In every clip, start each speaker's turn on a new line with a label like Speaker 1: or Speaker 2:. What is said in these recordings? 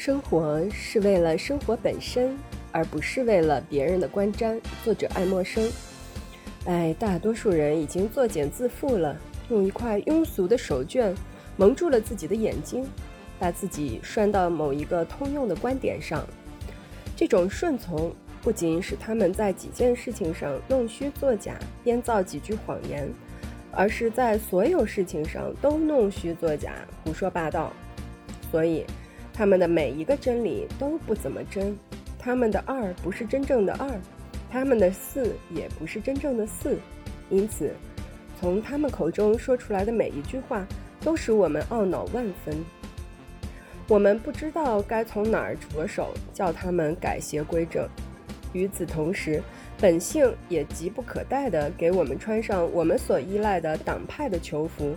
Speaker 1: 生活是为了生活本身，而不是为了别人的观瞻。作者爱默生。哎，大多数人已经作茧自缚了，用一块庸俗的手绢蒙住了自己的眼睛，把自己拴到某一个通用的观点上。这种顺从不仅使他们在几件事情上弄虚作假、编造几句谎言，而是在所有事情上都弄虚作假、胡说八道。所以。他们的每一个真理都不怎么真，他们的二不是真正的二，他们的四也不是真正的四，因此，从他们口中说出来的每一句话都使我们懊恼万分。我们不知道该从哪儿着手叫他们改邪归正，与此同时，本性也急不可待地给我们穿上我们所依赖的党派的囚服。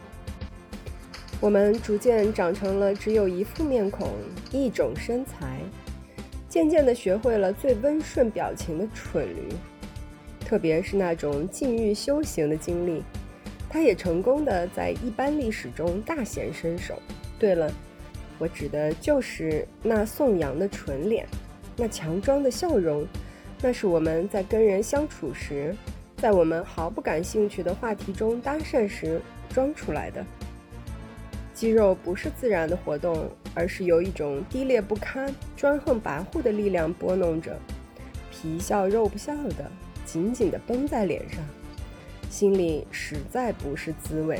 Speaker 1: 我们逐渐长成了只有一副面孔、一种身材，渐渐地学会了最温顺表情的蠢驴，特别是那种禁欲修行的经历，他也成功的在一般历史中大显身手。对了，我指的就是那颂扬的纯脸，那强装的笑容，那是我们在跟人相处时，在我们毫不感兴趣的话题中搭讪时装出来的。肌肉不是自然的活动，而是由一种低劣不堪、专横跋扈的力量拨弄着，皮笑肉不笑的，紧紧地绷在脸上，心里实在不是滋味。